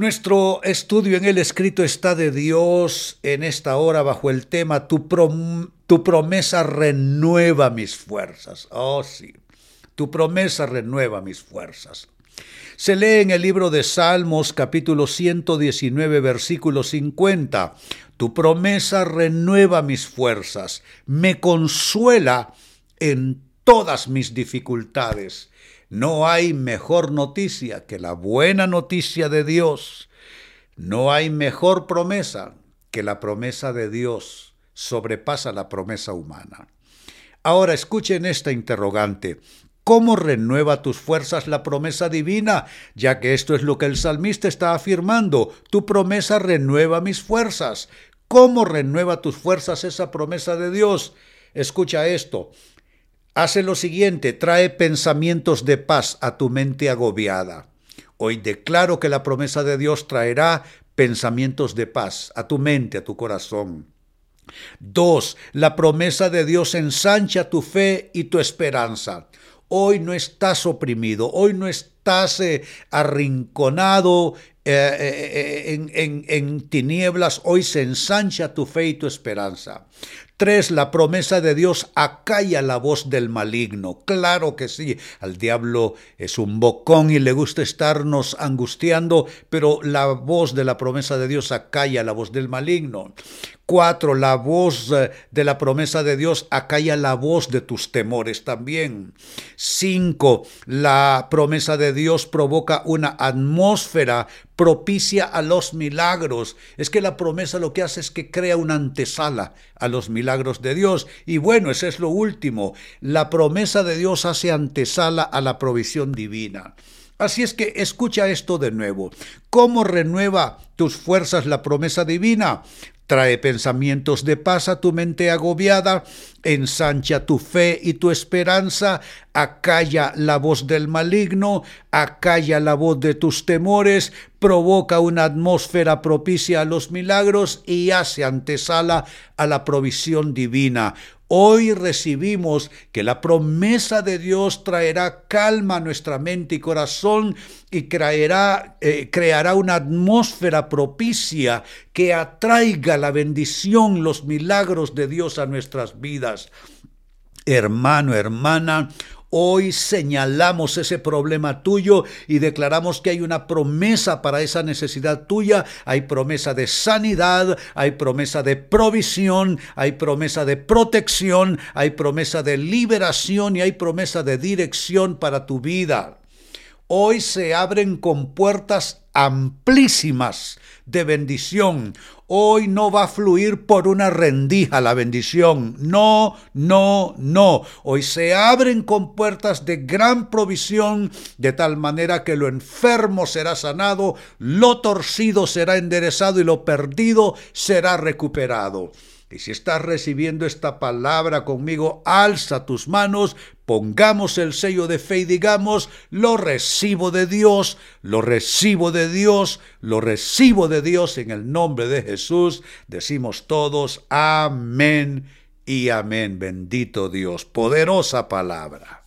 Nuestro estudio en el escrito está de Dios en esta hora bajo el tema tu, promesa renueva mis fuerzas. Oh sí, tu promesa renueva mis fuerzas. Se lee en el libro de Salmos capítulo 119 versículo 50. Tu promesa renueva mis fuerzas, me consuela en todas mis dificultades. No hay mejor noticia que la buena noticia de Dios. No hay mejor promesa que la promesa de Dios sobrepasa la promesa humana. Ahora escuchen esta interrogante. ¿Cómo renueva tus fuerzas la promesa divina? Ya que esto es lo que el salmista está afirmando. Tu promesa renueva mis fuerzas. ¿Cómo renueva tus fuerzas esa promesa de Dios? Escucha esto hace lo siguiente, trae pensamientos de paz a tu mente agobiada. Hoy declaro que la promesa de Dios traerá pensamientos de paz a tu mente, a tu corazón. Dos, la promesa de Dios ensancha tu fe y tu esperanza. Hoy no estás oprimido, hoy no estás eh, arrinconado eh, eh, en, en, en tinieblas, hoy se ensancha tu fe y tu esperanza. Tres, la promesa de Dios acalla la voz del maligno. Claro que sí, al diablo es un bocón y le gusta estarnos angustiando, pero la voz de la promesa de Dios acalla la voz del maligno. Cuatro, la voz eh, de la promesa de Dios acalla la voz de tus temores también. Cinco, la promesa de Dios provoca una atmósfera propicia a los milagros. Es que la promesa lo que hace es que crea una antesala a los milagros de Dios. Y bueno, ese es lo último. La promesa de Dios hace antesala a la provisión divina. Así es que escucha esto de nuevo. ¿Cómo renueva tus fuerzas la promesa divina? Trae pensamientos de paz a tu mente agobiada, ensancha tu fe y tu esperanza, acalla la voz del maligno, acalla la voz de tus temores, provoca una atmósfera propicia a los milagros y hace antesala a la provisión divina. Hoy recibimos que la promesa de Dios traerá calma a nuestra mente y corazón y creará, eh, creará una atmósfera propicia que atraiga la bendición, los milagros de Dios a nuestras vidas. Hermano, hermana, Hoy señalamos ese problema tuyo y declaramos que hay una promesa para esa necesidad tuya. Hay promesa de sanidad, hay promesa de provisión, hay promesa de protección, hay promesa de liberación y hay promesa de dirección para tu vida. Hoy se abren con puertas amplísimas de bendición. Hoy no va a fluir por una rendija la bendición. No, no, no. Hoy se abren con puertas de gran provisión, de tal manera que lo enfermo será sanado, lo torcido será enderezado y lo perdido será recuperado. Y si estás recibiendo esta palabra conmigo, alza tus manos, pongamos el sello de fe y digamos, lo recibo de Dios, lo recibo de Dios, lo recibo de Dios en el nombre de Jesús. Decimos todos, amén y amén. Bendito Dios, poderosa palabra.